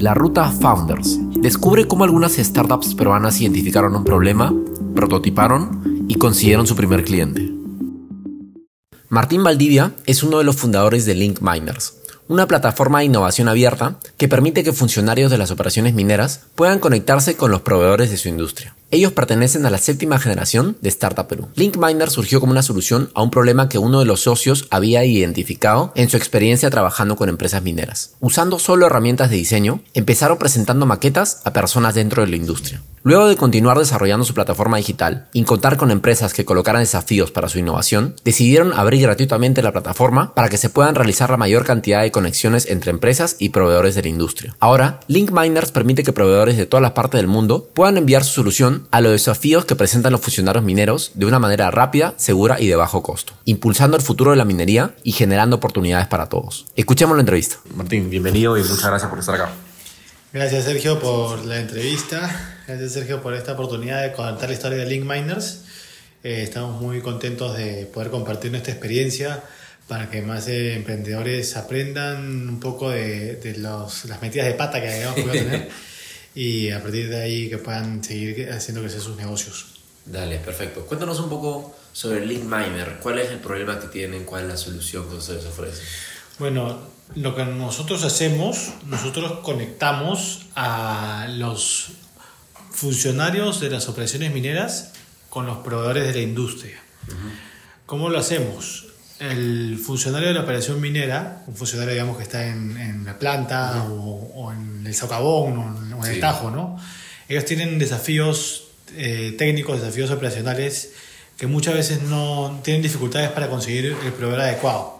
La Ruta Founders. Descubre cómo algunas startups peruanas identificaron un problema, prototiparon y consiguieron su primer cliente. Martín Valdivia es uno de los fundadores de Link Miners, una plataforma de innovación abierta que permite que funcionarios de las operaciones mineras puedan conectarse con los proveedores de su industria. Ellos pertenecen a la séptima generación de Startup Perú. LinkMiner surgió como una solución a un problema que uno de los socios había identificado en su experiencia trabajando con empresas mineras. Usando solo herramientas de diseño, empezaron presentando maquetas a personas dentro de la industria. Luego de continuar desarrollando su plataforma digital y contar con empresas que colocaran desafíos para su innovación, decidieron abrir gratuitamente la plataforma para que se puedan realizar la mayor cantidad de conexiones entre empresas y proveedores de la industria. Ahora, LinkMiners permite que proveedores de todas las partes del mundo puedan enviar su solución a los desafíos que presentan los funcionarios mineros de una manera rápida, segura y de bajo costo, impulsando el futuro de la minería y generando oportunidades para todos. Escuchemos la entrevista. Martín, bienvenido y muchas gracias por estar acá. Gracias Sergio por la entrevista, gracias Sergio por esta oportunidad de contar la historia de Link Miners. Eh, estamos muy contentos de poder compartir nuestra experiencia para que más emprendedores aprendan un poco de, las metidas de pata que hayamos podido tener. Y a partir de ahí que puedan seguir haciendo crecer sus negocios. Dale, perfecto. Cuéntanos un poco sobre Link Miner. ¿Cuál es el problema que tienen? ¿Cuál es la solución que ustedes ofrecen? Bueno, lo que nosotros hacemos, nosotros conectamos a los funcionarios de las operaciones mineras con los proveedores de la industria. ¿Cómo lo hacemos? El funcionario de la operación minera, un funcionario digamos que está en, la planta o, en el socavón o en, el tajo, ¿no? Ellos tienen desafíos eh, técnicos, desafíos operacionales que muchas veces no tienen dificultades para conseguir el proveedor adecuado.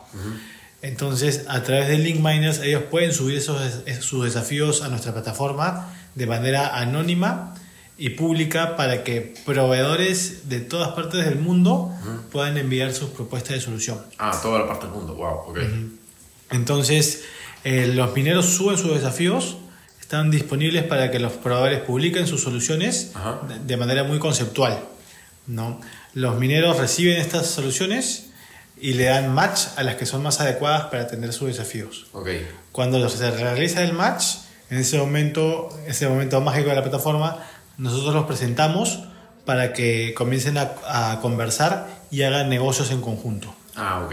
Entonces, a través de Link Miners, ellos pueden subir esos, sus desafíos a nuestra plataforma de manera anónima y pública para que proveedores de todas partes del mundo puedan enviar sus propuestas de solución. Ah, toda la parte del mundo, wow, ok. Entonces, eh, los mineros suben sus desafíos, están disponibles para que los proveedores publiquen sus soluciones de manera muy conceptual. ¿no? Los mineros reciben estas soluciones y le dan match a las que son más adecuadas para atender sus desafíos. Okay. Cuando se realiza el match, en ese momento, ese momento mágico de la plataforma, nosotros los presentamos para que comiencen a, conversar y hagan negocios en conjunto. Ah, ok.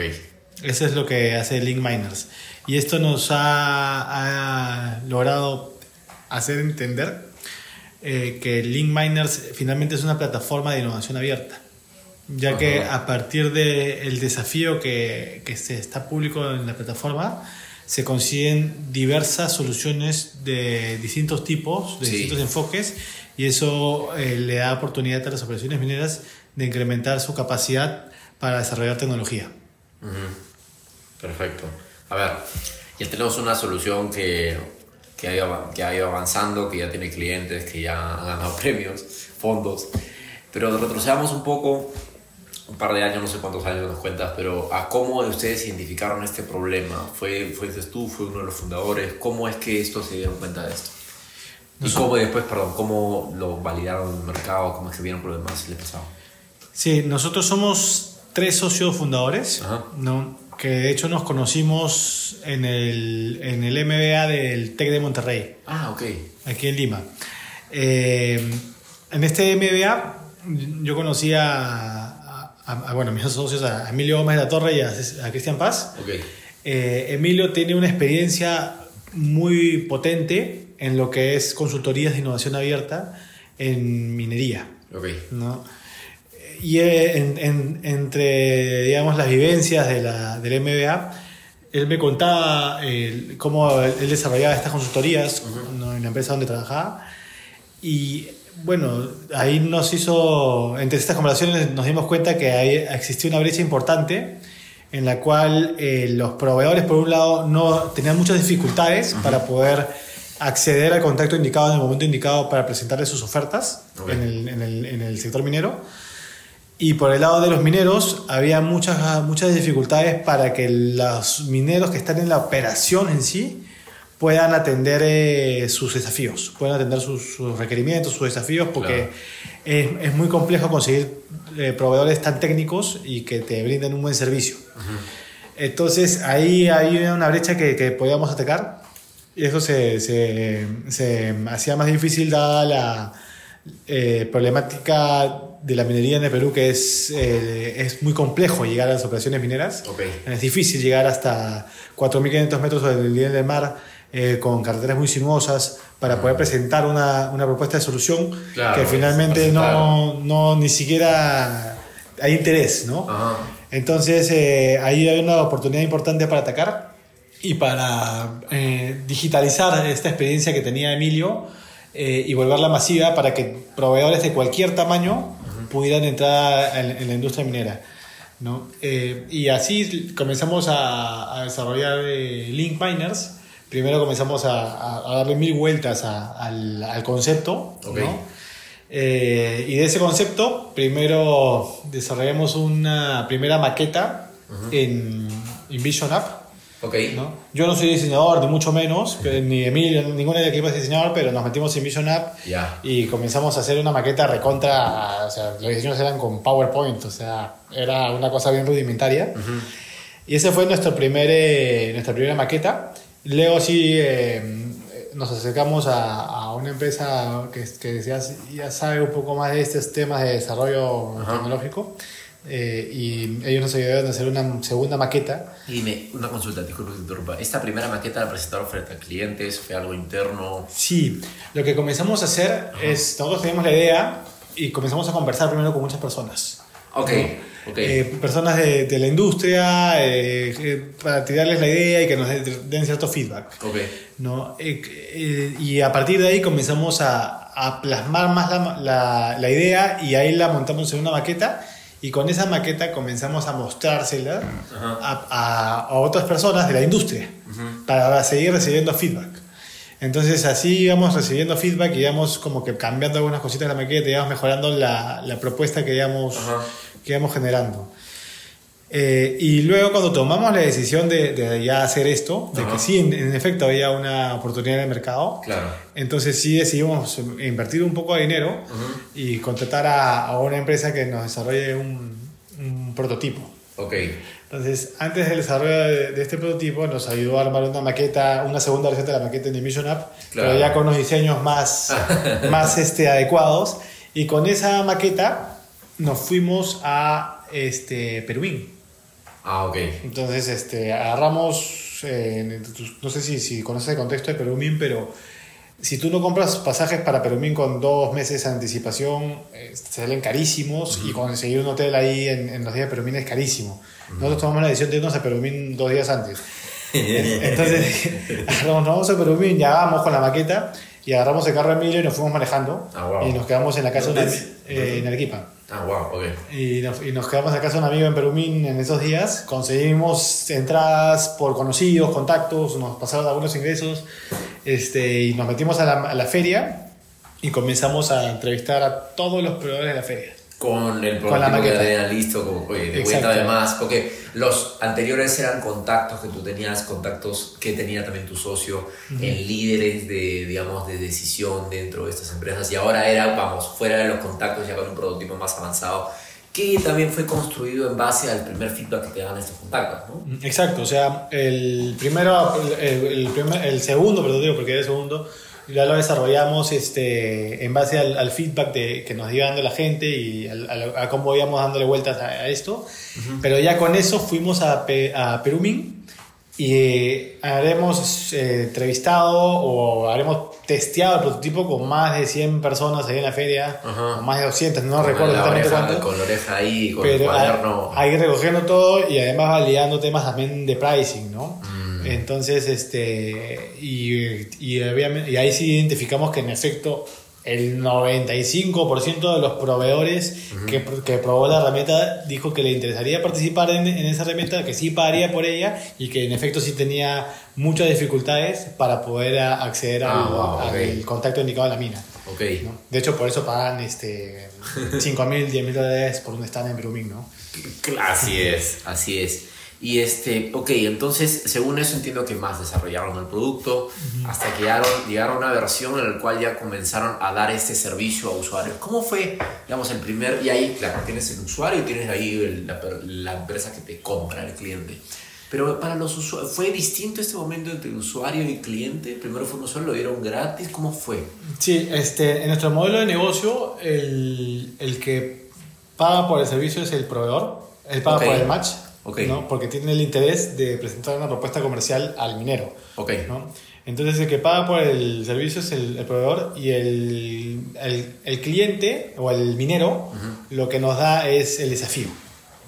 Eso es lo que hace Link Miners. Y esto nos ha, logrado hacer entender eh, que Link Miners finalmente es una plataforma de innovación abierta, ya que a partir del desafío que, que se está público en la plataforma, se consiguen diversas soluciones de distintos tipos, de distintos enfoques, y eso eh, le da oportunidad a las operaciones mineras de incrementar su capacidad para desarrollar tecnología. Perfecto. A ver, ya tenemos una solución que, que, ha ido, que ha ido avanzando, que ya tiene clientes, que ya ha ganado premios, fondos, pero retrocedamos un poco un par de años, no sé cuántos años nos cuentas, pero a cómo ustedes identificaron este problema. ¿Fue, ¿Fuiste tú? ¿Fue uno de los fundadores? ¿Cómo es que estos se dieron cuenta de esto? ¿Y cómo después, perdón, cómo lo validaron en el mercado? ¿Cómo es que vieron problemas y les pasaba? Sí, nosotros somos tres socios fundadores, ¿no? que de hecho nos conocimos en el, en el MBA del TEC de Monterrey. Ah, ok. Aquí en Lima. Eh, en este MBA yo conocí a, a, bueno, mis socios, a Emilio Gómez de la Torre y a, Cristian Paz. Eh, Emilio tiene una experiencia muy potente en lo que es consultorías de innovación abierta en minería. ¿no? Y en, entre, digamos, las vivencias de la, del MBA, él me contaba cómo él desarrollaba estas consultorías en la empresa donde trabajaba. Y bueno, ahí nos hizo, entre estas conversaciones nos dimos cuenta que ahí existía una brecha importante en la cual eh, los proveedores, por un lado, no tenían muchas dificultades para poder acceder al contacto indicado en el momento indicado para presentarles sus ofertas en, el, en, el, en, el, sector minero. Y por el lado de los mineros, había muchas, muchas dificultades para que los mineros que están en la operación en sí puedan atender eh, sus desafíos, puedan atender sus, requerimientos, sus desafíos, porque es, es, muy complejo conseguir eh, proveedores tan técnicos y que te brinden un buen servicio. Entonces ahí hay una brecha que, que podíamos atacar. Y eso se, se, se hacía más difícil dada la eh, problemática de la minería en el Perú, que es, eh, es muy complejo llegar a las operaciones mineras. Es difícil llegar hasta 4.500 metros sobre el nivel del mar eh, con carreteras muy sinuosas para poder presentar una, una propuesta de solución que finalmente no, no, ni siquiera hay interés, ¿no? Entonces ahí hay una oportunidad importante para atacar y para digitalizar esta experiencia que tenía Emilio eh, y volverla masiva para que proveedores de cualquier tamaño pudieran entrar en, la industria minera. ¿no? Eh, y así comenzamos a, desarrollar eh, Link Miners. Primero comenzamos a, darle mil vueltas al, al, concepto. ¿no? y de ese concepto, primero desarrollamos una primera maqueta en Vision App ¿no? Yo no soy diseñador, ni mucho menos, ni Emilio, ningún del equipo es diseñador, pero nos metimos en Vision App y comenzamos a hacer una maqueta recontra. O sea, los diseños eran con PowerPoint, o sea, era una cosa bien rudimentaria. Y ese fue nuestro primer, eh, nuestra primera maqueta. Luego sí eh, nos acercamos a, a, una empresa que, que ya, ya, sabe un poco más de estos temas de desarrollo tecnológico eh, y ellos nos ayudaron a hacer una segunda maqueta. Y dime, una consulta, disculpe que te interrumpa. ¿Esta primera maqueta la presentaron frente a clientes? ¿Fue algo interno? Sí, lo que comenzamos a hacer es, nosotros teníamos la idea y comenzamos a conversar primero con muchas personas. Ok. Okay. Eh, personas de, de, la industria eh, para tirarles la idea y que nos den cierto feedback. Okay. ¿no? y a partir de ahí comenzamos a, a plasmar más la, la, la idea y ahí la montamos en una maqueta y con esa maqueta comenzamos a mostrársela a, a, otras personas de la industria para seguir recibiendo feedback. Entonces así íbamos recibiendo feedback y íbamos como que cambiando algunas cositas de la maqueta, íbamos mejorando la, la propuesta que íbamos, que íbamos generando. Eh, y luego cuando tomamos la decisión de, de ya hacer esto, de que sí, en, efecto había una oportunidad en el mercado, claro. entonces sí decidimos invertir un poco de dinero y contratar a, a, una empresa que nos desarrolle un, un, prototipo. Ok. Entonces, antes del desarrollo de, este prototipo, nos ayudó a armar una maqueta, una segunda versión de la maqueta en Emission App, claro. pero ya con unos diseños más, más este, adecuados. Y con esa maqueta nos fuimos a este. Ah, ok. Entonces, este, agarramos, eh, no sé si, si conoces el contexto de Perumín, pero si tú no compras pasajes para Perumín con dos meses de anticipación, eh, salen carísimos y conseguir un hotel ahí en, en, los días de Perumín es carísimo. Nosotros tomamos la decisión de irnos a Perumín dos días antes. Entonces, nos vamos a Perumín, ya vamos con la maqueta y agarramos el carro de Emilio y nos fuimos manejando ah, wow. y nos quedamos en la casa de eh, en Arequipa. Ah, wow, ok. Y nos, quedamos en casa un amigo en Perumín en esos días. Conseguimos entradas por conocidos, contactos, nos pasaron algunos ingresos este, y nos metimos a la, a la feria y comenzamos a entrevistar a todos los proveedores de la feria con el prototipo que tenían listo, como, oye, de vuelta además, porque los anteriores eran contactos que tú tenías, contactos que tenía también tu socio en líderes de, digamos, de decisión dentro de estas empresas, y ahora era, vamos, fuera de los contactos ya con un prototipo más avanzado, que también fue construido en base al primer feedback que te dan estos contactos, ¿no? Exacto, o sea, el primero, el, el, primer, el segundo prototipo, porque era el segundo, ya lo desarrollamos este, en base al, al feedback de, que nos iba dando la gente y a, a cómo íbamos dándole vueltas a, a esto. Uh -huh. Pero ya con eso fuimos a, a Perumín y eh, haremos eh, entrevistado o haremos testeado el prototipo con más de 100 personas ahí en la feria, uh -huh. con más de 200, no con recuerdo exactamente cuánto. Con la oreja ahí, con pero el cuaderno. Ahí recogiendo todo y además validando temas también de pricing, ¿no? Entonces, este, y, y, y, ahí sí identificamos que en efecto el 95% de los proveedores uh -huh. que, que, probó la herramienta dijo que le interesaría participar en, en, esa herramienta, que sí pagaría por ella y que en efecto sí tenía muchas dificultades para poder acceder al, ah, okay. al contacto indicado en la mina. Okay. ¿no? De hecho, por eso pagan este, 5 mil, 10 mil dólares por un stand en Bruming, ¿no? Así es, así es. Y este, ok, entonces según eso entiendo que más desarrollaron el producto uh -huh. hasta que llegaron, llegaron a una versión en la cual ya comenzaron a dar este servicio a usuarios. ¿Cómo fue, digamos, el primer, y ahí, claro, tienes el usuario y tienes ahí el, la, la, empresa que te compra, el cliente. Pero para los usuarios, ¿fue distinto este momento entre usuario y cliente? Primero fue un usuario, lo dieron gratis, ¿cómo fue? Sí, este, en nuestro modelo de negocio, el, el que paga por el servicio es el proveedor, él paga por el match, ¿no? porque tiene el interés de presentar una propuesta comercial al minero. Okay. ¿no? Entonces el que paga por el servicio es el, proveedor y el, el, el, cliente o el minero lo que nos da es el desafío.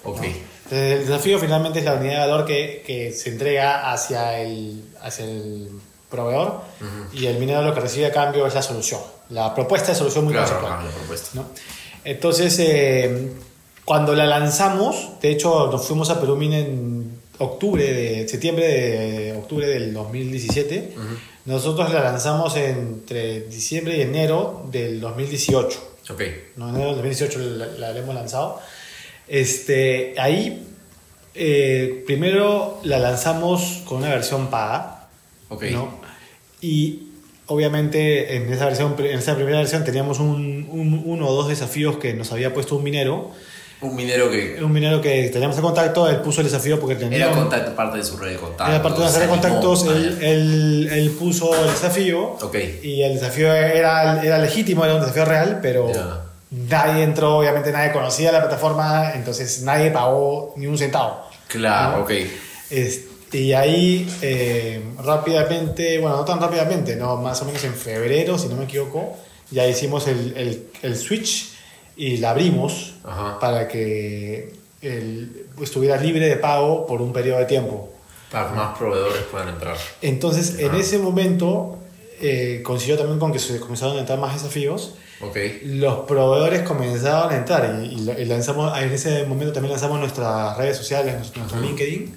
Okay. Entonces, el desafío finalmente es la unidad de valor que, que se entrega hacia el, hacia el proveedor y el minero lo que recibe a cambio es la solución, la propuesta de solución muy claro, ¿no? Entonces, eh, cuando la lanzamos, de hecho nos fuimos a Perú Mine en octubre de septiembre de octubre del 2017. Nosotros la lanzamos entre diciembre y enero del 2018. Ok. No, en enero del 2018 la, la hemos lanzado. Este, ahí eh, primero la lanzamos con una versión paga. Ok. ¿no? Y obviamente en esa, versión, en esa primera versión teníamos un, un, uno o dos desafíos que nos había puesto un minero un minero que. Un minero que teníamos en contacto, él puso el desafío porque tenía. Era contacto, parte de su red de contactos. Era parte de la red de contactos, él, él, él, puso el desafío. Ok. Y el desafío era, era legítimo, era un desafío real, pero nadie entró, obviamente nadie conocía la plataforma, entonces nadie pagó ni un centavo. Claro, ok. y ahí eh, rápidamente, bueno, no tan rápidamente, no, más o menos en febrero, si no me equivoco, ya hicimos el, el, el switch y la abrimos para que estuviera libre de pago por un periodo de tiempo. Para que más proveedores puedan entrar. Entonces, en ese momento, eh, coincidió también con que se comenzaron a entrar más desafíos. Okay. Los proveedores comenzaron a entrar y, lanzamos, en ese momento también lanzamos nuestras redes sociales, nuestro, LinkedIn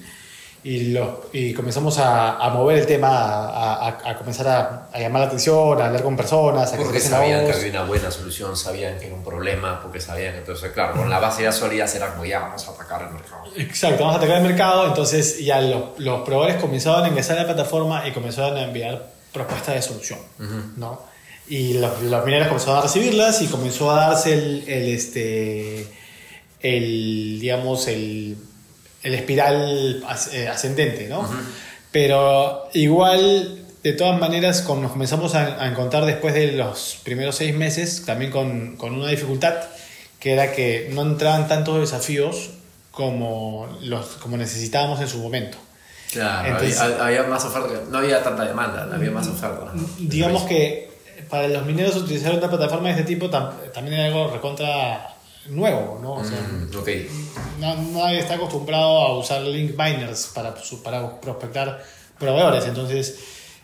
y, y comenzamos a, a, mover el tema, a, a, comenzar a, llamar la atención, a hablar con personas, a porque sabían que había una buena solución, sabían que era un problema, porque sabían, entonces claro, con la base ya sólida era como ya vamos a atacar el mercado. Exacto, vamos a atacar el mercado, entonces ya los, los proveedores comenzaban a ingresar a la plataforma y comenzaban a enviar propuestas de solución, ¿no? Y los, los, mineros comenzaron a recibirlas y comenzó a darse el, el este, el, digamos, el el espiral eh, ascendente, ¿no? Pero igual, de todas maneras, como nos comenzamos a, encontrar después de los primeros seis meses, también con, con, una dificultad, que era que no entraban tantos desafíos como, los, como necesitábamos en su momento. Claro, había, más oferta, no había tanta demanda, había más oferta. Digamos que para los mineros utilizar una plataforma de este tipo también era algo recontra nuevo, ¿no? O sea, mm, nadie está acostumbrado a usar link miners para, para prospectar proveedores, entonces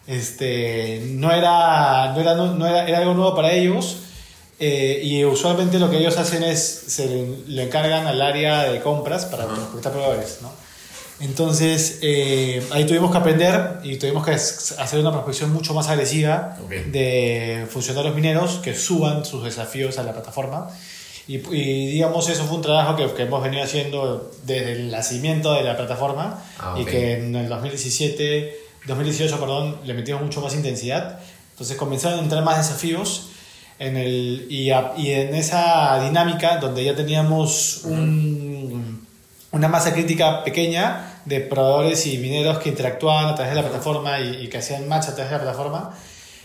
este, no, era, no, era, no era, era algo nuevo para ellos. Eh, y usualmente lo que ellos hacen es se le, encargan al área de compras para prospectar proveedores, ¿no? Entonces eh, ahí tuvimos que aprender y tuvimos que hacer una prospección mucho más agresiva de funcionarios mineros que suban sus desafíos a la plataforma y, digamos, eso fue un trabajo que, que, hemos venido haciendo desde el nacimiento de la plataforma ah, y que en el 2017, 2018, perdón, le metimos mucho más intensidad. Entonces comenzaron a entrar más desafíos en el, y, y en esa dinámica donde ya teníamos un, una masa crítica pequeña de proveedores y mineros que interactuaban a través de la plataforma y, y que hacían match a través de la plataforma,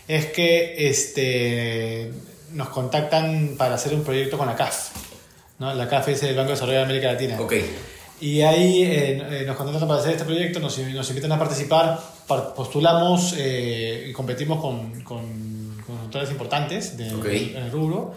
es que este, nos contactan para hacer un proyecto con la CAF. ¿no? La CAF es el Banco de Desarrollo de América Latina. Okay. Y ahí eh, eh, nos contactan para hacer este proyecto, nos, nos invitan a participar, postulamos eh, y competimos con, con consultores importantes de, en el rubro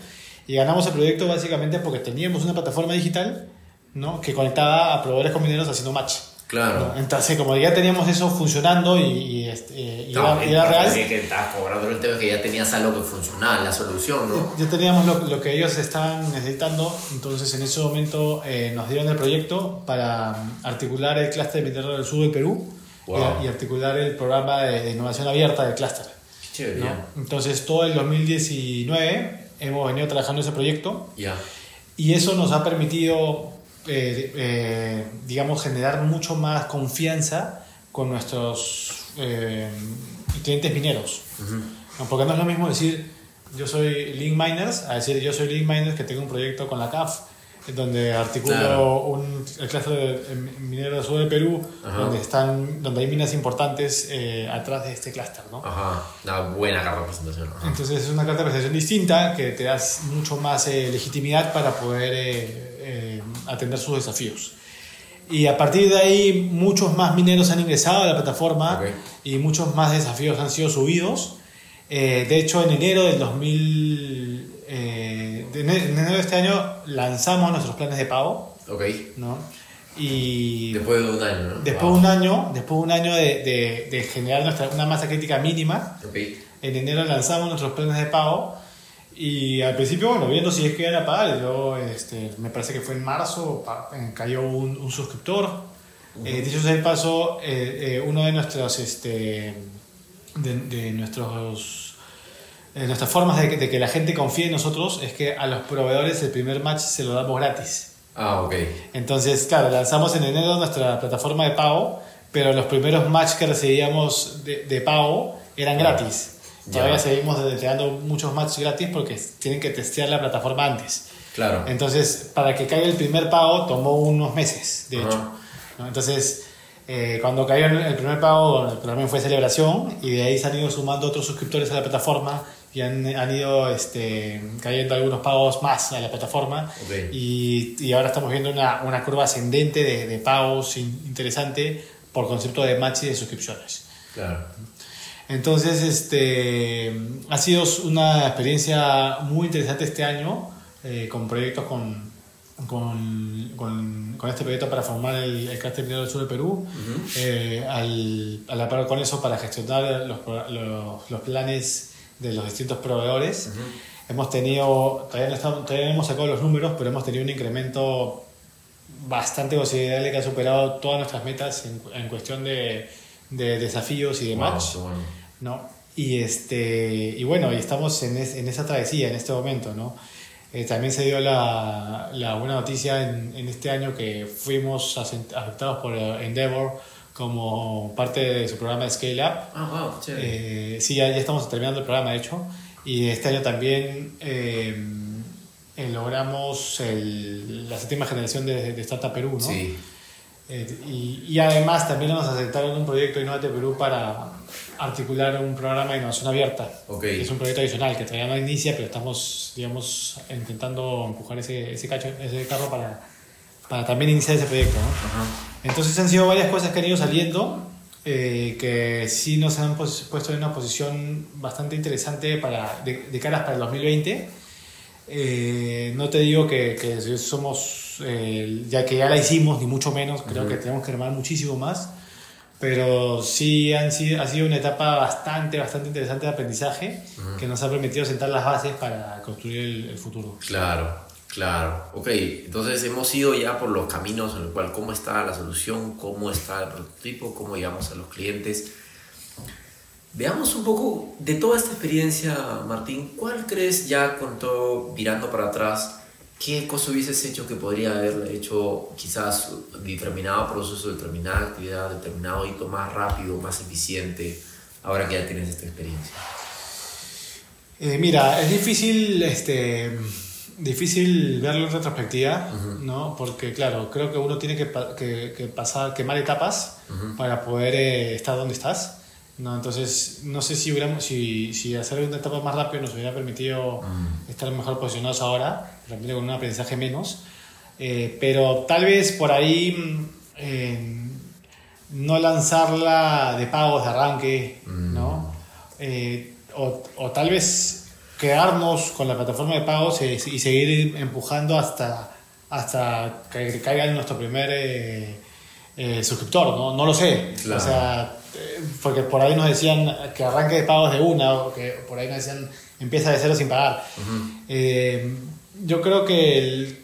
y ganamos el proyecto básicamente porque teníamos una plataforma digital ¿no? que conectaba a proveedores con mineros haciendo match. Claro. Entonces, como ya teníamos eso funcionando y, este, y, era, real. que estabas cobrando el tema es que ya tenías algo que funcionaba, la solución, ¿no? Ya teníamos lo, lo, que ellos estaban necesitando, entonces en ese momento eh, nos dieron el proyecto para articular el clúster de Mineral del Sur del Perú y, articular el programa de, innovación abierta del clúster. ¿no? Entonces, todo el 2019 hemos venido trabajando ese proyecto. Ya. Y eso nos ha permitido eh, eh, digamos, generar mucho más confianza con nuestros eh, clientes mineros. Porque no es lo mismo decir yo soy Link Miners a decir yo soy Link Miners que tengo un proyecto con la CAF. donde articulo un, el clúster minero del sur de Perú, donde, están, donde hay minas importantes eh, atrás de este clúster. ¿no? Ajá, una buena carta de presentación. Entonces es una carta de presentación distinta que te da mucho más eh, legitimidad para poder eh, atender sus desafíos. Y a partir de ahí muchos más mineros han ingresado a la plataforma y muchos más desafíos han sido subidos. de hecho, en enero del 2000 en enero de este año lanzamos nuestros planes de pago. Ok. ¿no? Y después de un año, ¿no? Después de un año, después de un año de, de, generar nuestra, una masa crítica mínima, okay. en enero lanzamos nuestros planes de pago y al principio, bueno, viendo si es que iban a pagar, yo, este, me parece que fue en marzo, cayó un, un suscriptor. Eh, dicho sea el paso, eh, eh, uno de nuestros, este, de, de nuestros eh, nuestras formas de que, la gente confíe en nosotros es que a los proveedores el primer match se lo damos gratis. Ah, ok. Entonces, claro, lanzamos en enero nuestra plataforma de pago, pero los primeros match que recibíamos de, pago eran gratis. Todavía seguimos entregando muchos matches gratis porque tienen que testear la plataforma antes. Claro. Entonces, para que caiga el primer pago tomó unos meses, de hecho. Entonces, eh, cuando cayó el primer pago, también fue celebración y de ahí se han ido sumando otros suscriptores a la plataforma y han, han ido este, cayendo algunos pagos más a la plataforma y, y, ahora estamos viendo una, una curva ascendente de, de, pagos interesante por concepto de match y de suscripciones. Claro. Entonces, este, ha sido una experiencia muy interesante este año eh, con proyectos con, con, con, con, este proyecto para formar el, el clúster minero del sur de Perú, eh, al, a la par con eso para gestionar los, los, los planes de los distintos proveedores. Hemos tenido, todavía no, estamos, todavía hemos sacado los números, pero hemos tenido un incremento bastante considerable que ha superado todas nuestras metas en, en cuestión de, de, desafíos y de match. ¿no? Y, este, y bueno, y estamos en, en esa travesía en este momento. ¿no? Eh, también se dio la, la buena noticia en, en, este año que fuimos afectados por Endeavor como parte de su programa de Scale Up. Ah, wow, eh, sí, ya, ya, estamos terminando el programa, de hecho. Y este año también eh, logramos el, la séptima generación de, de Startup Perú, ¿no? Sí. Eh, y, y, además también nos aceptaron un proyecto de Innovate Perú para articular un programa de innovación abierta. Okay. Es un proyecto adicional que todavía no inicia, pero estamos, digamos, intentando empujar ese, ese, cacho, ese carro para, para también iniciar ese proyecto. ¿no? Ajá. Entonces han sido varias cosas que han ido saliendo eh, que sí nos han puesto en una posición bastante interesante para, de, de caras para el 2020. Eh, no te digo que, que somos, eh, ya que ya la hicimos, ni mucho menos, creo uh -huh. que tenemos que remar muchísimo más, pero sí han sido, ha sido una etapa bastante, bastante interesante de aprendizaje uh -huh. que nos ha permitido sentar las bases para construir el, el futuro. Claro. Claro, ok, entonces hemos ido ya por los caminos en el cual cómo está la solución, cómo está el prototipo, cómo llegamos a los clientes. Veamos un poco de toda esta experiencia, Martín, ¿cuál crees ya con todo mirando para atrás, qué cosa hubieses hecho que podría haber hecho quizás determinado proceso, determinada actividad, determinado hito más rápido, más eficiente, ahora que ya tienes esta experiencia? Eh, mira, es difícil este difícil verlo en retrospectiva, uh -huh. ¿no? Porque, claro, creo que uno tiene que, que, que pasar, quemar etapas uh -huh. para poder eh, estar donde estás, ¿no? Entonces, no sé si, hubiéramos, si, si hacer una etapa más rápido nos hubiera permitido -huh. estar mejor posicionados ahora, realmente con un aprendizaje menos, eh, pero tal vez por ahí eh, no lanzarla de pagos de arranque, ¿no? Eh, o, o tal vez quedarnos con la plataforma de pagos y, y seguir empujando hasta, hasta que caiga nuestro primer eh, eh, suscriptor, ¿no? No lo sé. Claro. O sea, eh, porque por ahí nos decían que arranque de pagos de una, o que por ahí nos decían empieza de cero sin pagar. Uh -huh. yo creo que, el,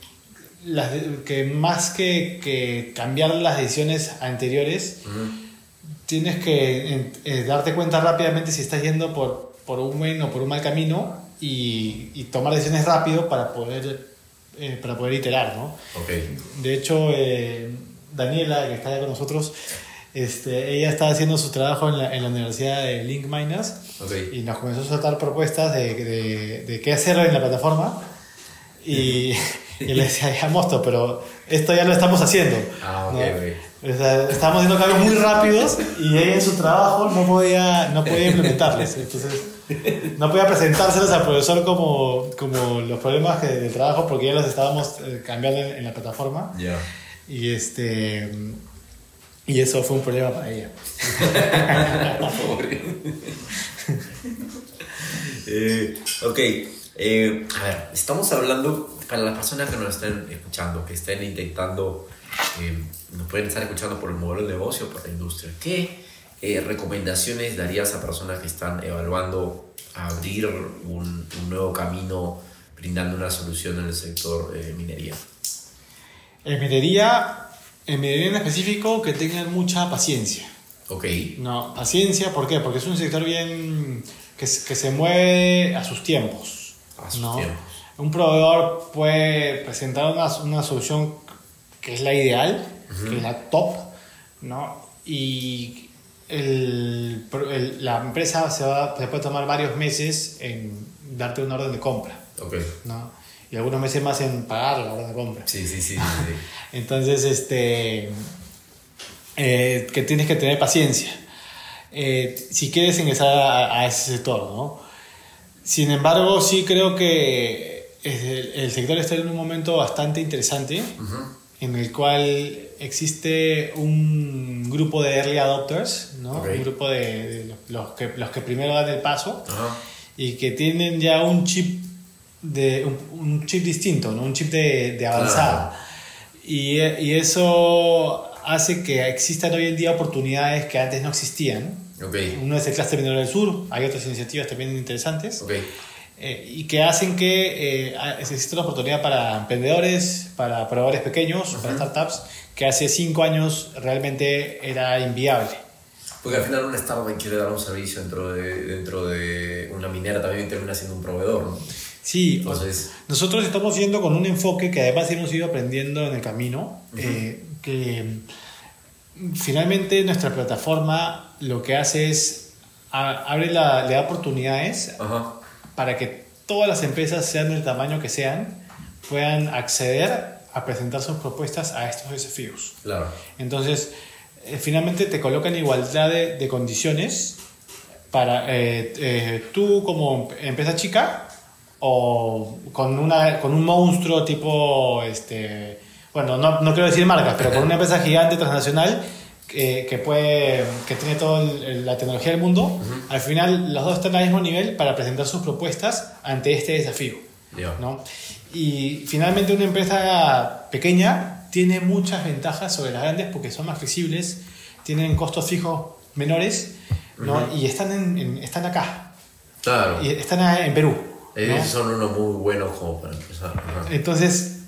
las, que más que, que, cambiar las decisiones anteriores, uh -huh. tienes que darte cuenta rápidamente si estás yendo por, por un buen o por un mal camino y, y tomar decisiones rápido para poder, eh, para poder iterar, ¿no? Okay. De hecho, eh, Daniela, que está allá con nosotros, este, ella estaba haciendo su trabajo en la, en la Universidad de Link Miners okay. y nos comenzó a soltar propuestas de, de, de, qué hacer en la plataforma y, Y le decía, ya Mosto, pero esto ya lo estamos haciendo. Ah, ok, ¿no? o sea, estábamos haciendo cambios muy rápidos y ella en su trabajo no podía, no podía implementarlos. Entonces, no podía presentárselos al profesor como, como los problemas que, del trabajo porque ya los estábamos eh, cambiando en, la plataforma. Ya. Y este. Y eso fue un problema para ella. eh, ok. Eh, a ver, estamos hablando para las personas que nos estén escuchando, que estén intentando, eh, nos pueden estar escuchando por el modelo de negocio, por la industria. ¿Qué eh, recomendaciones darías a personas que están evaluando abrir un, un nuevo camino brindando una solución en el sector minería? En minería, en minería en específico, que tengan mucha paciencia. Ok. No, paciencia, ¿por qué? Porque es un sector bien que, que se mueve a sus tiempos. Un proveedor puede presentar una, una, solución que es la ideal, que es la top, ¿no? Y el, la empresa se, va, se puede tomar varios meses en darte una orden de compra. Okay. ¿no? Y algunos meses más en pagar la orden de compra. Sí, sí, sí. sí, Entonces, este, eh, que tienes que tener paciencia. Eh, si quieres ingresar a, a, ese sector, ¿no? Sin embargo, sí creo que el, sector está en un momento bastante interesante, en el cual existe un grupo de early adopters, ¿no? un grupo de, los, que, los que primero dan el paso y que tienen ya un chip, de, un, chip distinto, ¿no? un chip de, de avanzada. Y, y eso hace que existan hoy en día oportunidades que antes no existían uno es el Cluster Minero del Sur, hay otras iniciativas también interesantes. Eh, y que hacen que eh, exista una oportunidad para emprendedores, para proveedores pequeños, para startups, que hace cinco años realmente era inviable. Porque al final un startup quiere dar un servicio dentro de, dentro de una minera también termina siendo un proveedor, ¿no? Sí, Entonces, nosotros estamos yendo con un enfoque que además hemos ido aprendiendo en el camino, eh, que finalmente nuestra plataforma lo que hace es abre la, le da oportunidades para que todas las empresas, sean del tamaño que sean, puedan acceder a presentar sus propuestas a estos desafíos. Claro. Entonces, eh, finalmente te coloca en igualdad de, condiciones para eh, eh, tú como empresa chica o con, una, con un monstruo tipo este, bueno, no, no quiero decir marcas, pero con una empresa gigante transnacional que, puede, que tiene toda la tecnología del mundo, al final los dos están al mismo nivel para presentar sus propuestas ante este desafío. ¿no? Y finalmente una empresa pequeña tiene muchas ventajas sobre las grandes porque son más flexibles, tienen costos fijos menores ¿no? y están, en, están acá. Claro. Y están en Perú. Ellos son unos muy buenos como para empezar. Entonces,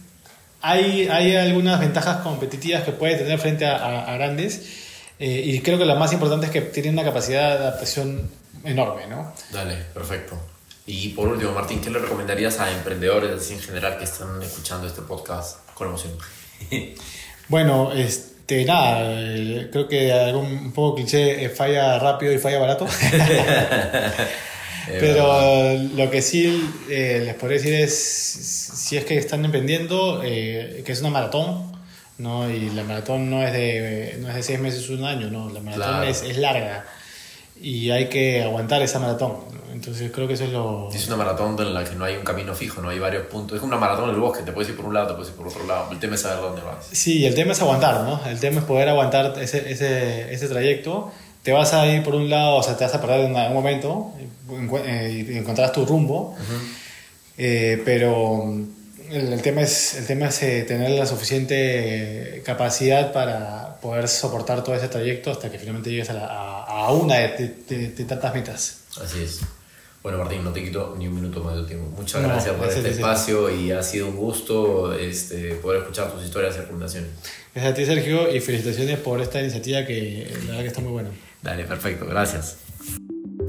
hay, hay algunas ventajas competitivas que puede tener frente a, grandes eh, y creo que la más importante es que tienen una capacidad de adaptación enorme, ¿no? Dale, perfecto. Y por último, Martín, ¿qué le recomendarías a emprendedores así en general que están escuchando este podcast con emoción? bueno, este, nada, creo que algún un poco cliché, eh, falla rápido y falla barato. Pero lo que sí eh, les podría decir es, si es que están emprendiendo, eh, que es una maratón, ¿no? Y la maratón no es de, no es de seis meses un año, ¿no? La maratón es, es, larga y hay que aguantar esa maratón. Entonces creo que eso es lo... Es una maratón en la que no hay un camino fijo, no hay varios puntos. Es como una maratón en el bosque, te puedes ir por un lado, te puedes ir por otro lado. El tema es saber dónde vas. Sí, el tema es aguantar, ¿no? El tema es poder aguantar ese, ese, ese trayecto te vas a ir por un lado, o sea, te vas a perder en algún momento eh, y encontrarás tu rumbo, eh, pero el, tema es, el tema es eh, tener la suficiente capacidad para poder soportar todo ese trayecto hasta que finalmente llegues a, una de, tantas metas. Así es. Bueno, Martín, no te quito ni un minuto más de tiempo. Muchas gracias por este espacio y ha sido un gusto este, poder escuchar tus historias de fundación. Gracias a ti, Sergio, y felicitaciones por esta iniciativa que la verdad que está muy buena. Dale, perfecto, gracias.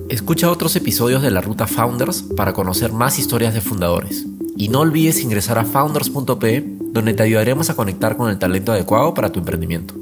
Escucha otros episodios de la Ruta Founders para conocer más historias de fundadores. Y no olvides ingresar a founders.p donde te ayudaremos a conectar con el talento adecuado para tu emprendimiento.